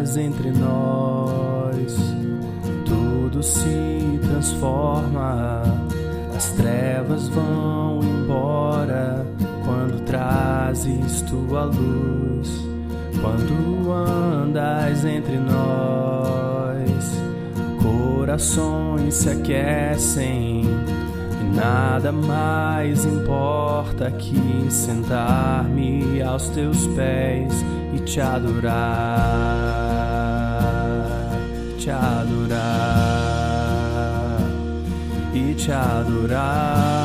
andas entre nós, tudo se transforma, as trevas vão embora quando trazes tua luz. Quando andas entre nós, corações se aquecem e nada mais importa que sentar-me aos teus pés e te adorar, te adorar e te adorar.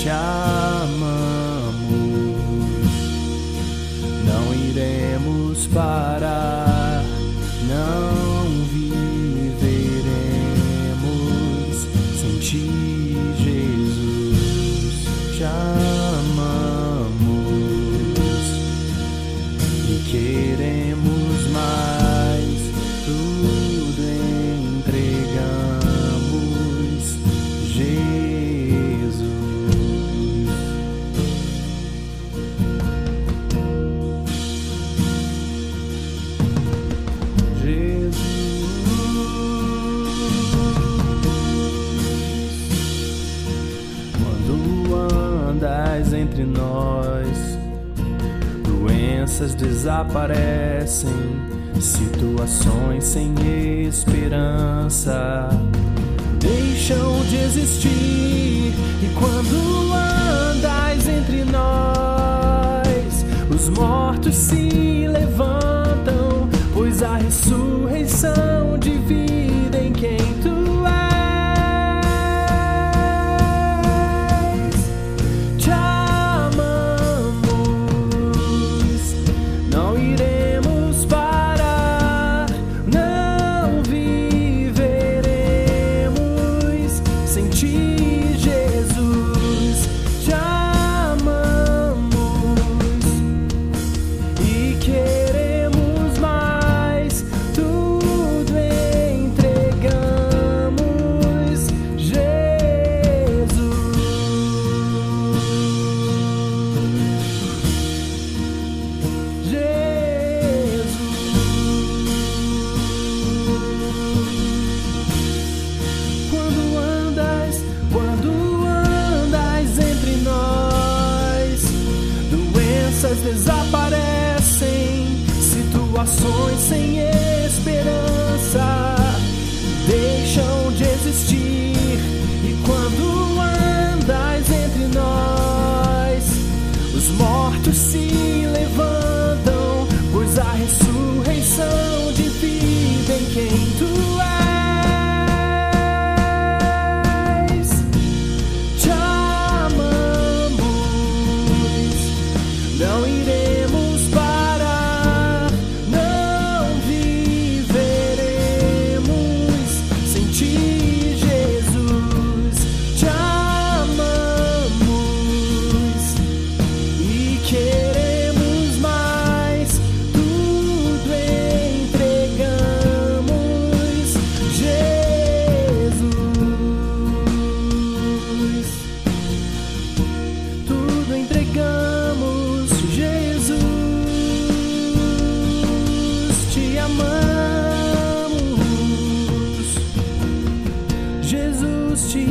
Te amamos, não iremos parar, não viveremos sem ti, Jesus. Te desaparecem, situações sem esperança deixam de existir. E quando andas entre nós, os mortos se levantam, pois a ressurreição desaparecem, situações sem esperança deixam de existir. E quando andas entre nós, os mortos se levantam, pois a ressurreição de vida em quem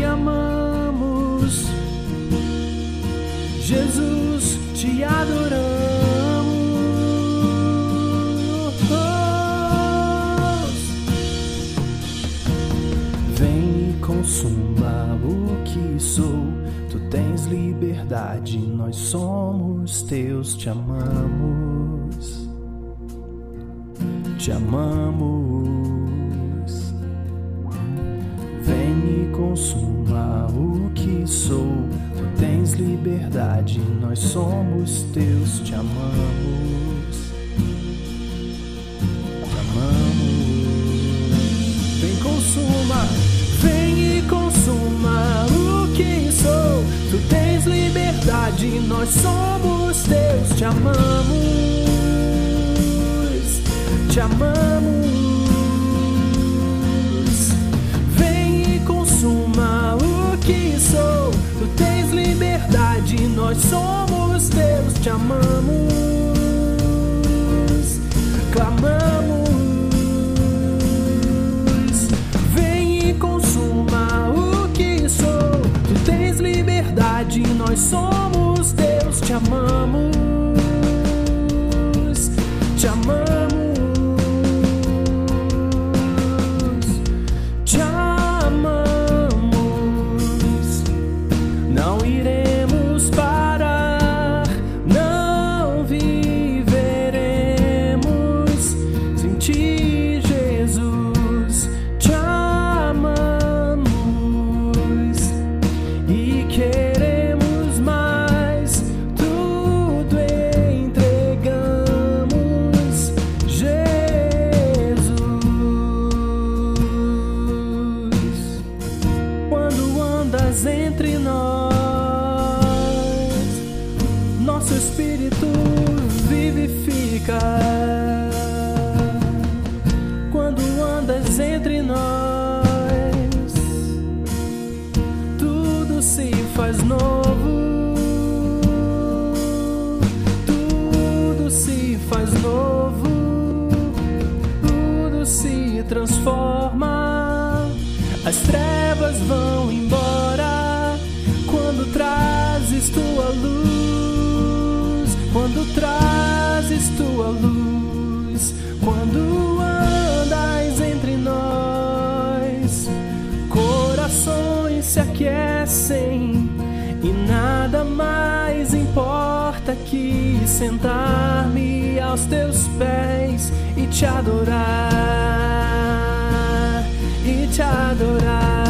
amamos, Jesus. Te adoramos. Vem e consuma o que sou. Tu tens liberdade, nós somos teus, te amamos. Te amamos. Consuma o que sou. Tu tens liberdade, nós somos teus, te amamos. Te amamos. Vem consuma, vem e consuma o que sou. Tu tens liberdade, nós somos teus, te amamos, te amamos. Te amamos, clamamos. Vem e consuma o que sou. Tu tens liberdade, nós somos teus, te amamos, te amamos. Nosso espírito vivifica. Quando andas entre nós, tudo se faz novo. Tudo se faz novo. Tudo se transforma. As trevas vão embora quando trazes tua luz. Quando trazes tua luz. Quando andas entre nós, corações se aquecem e nada mais importa que sentar-me aos teus pés e te adorar, e te adorar,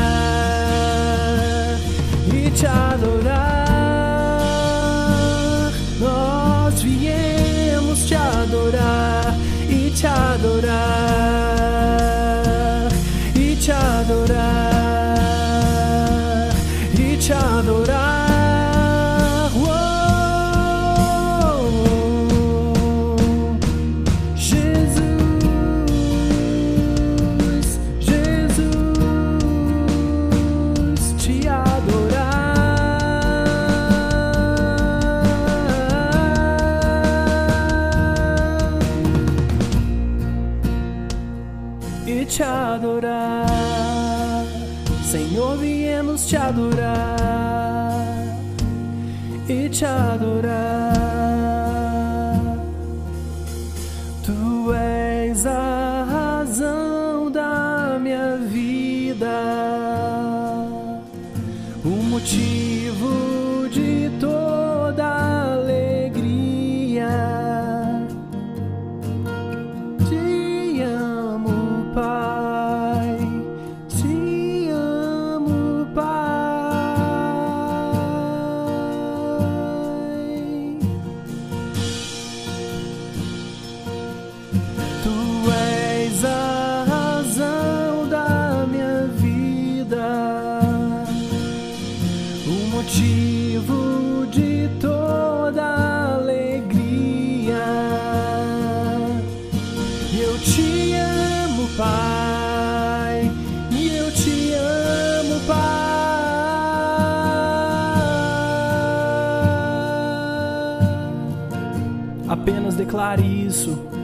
te adorar e te adorar. Tu és a razão da minha vida, o motivo Declare isso.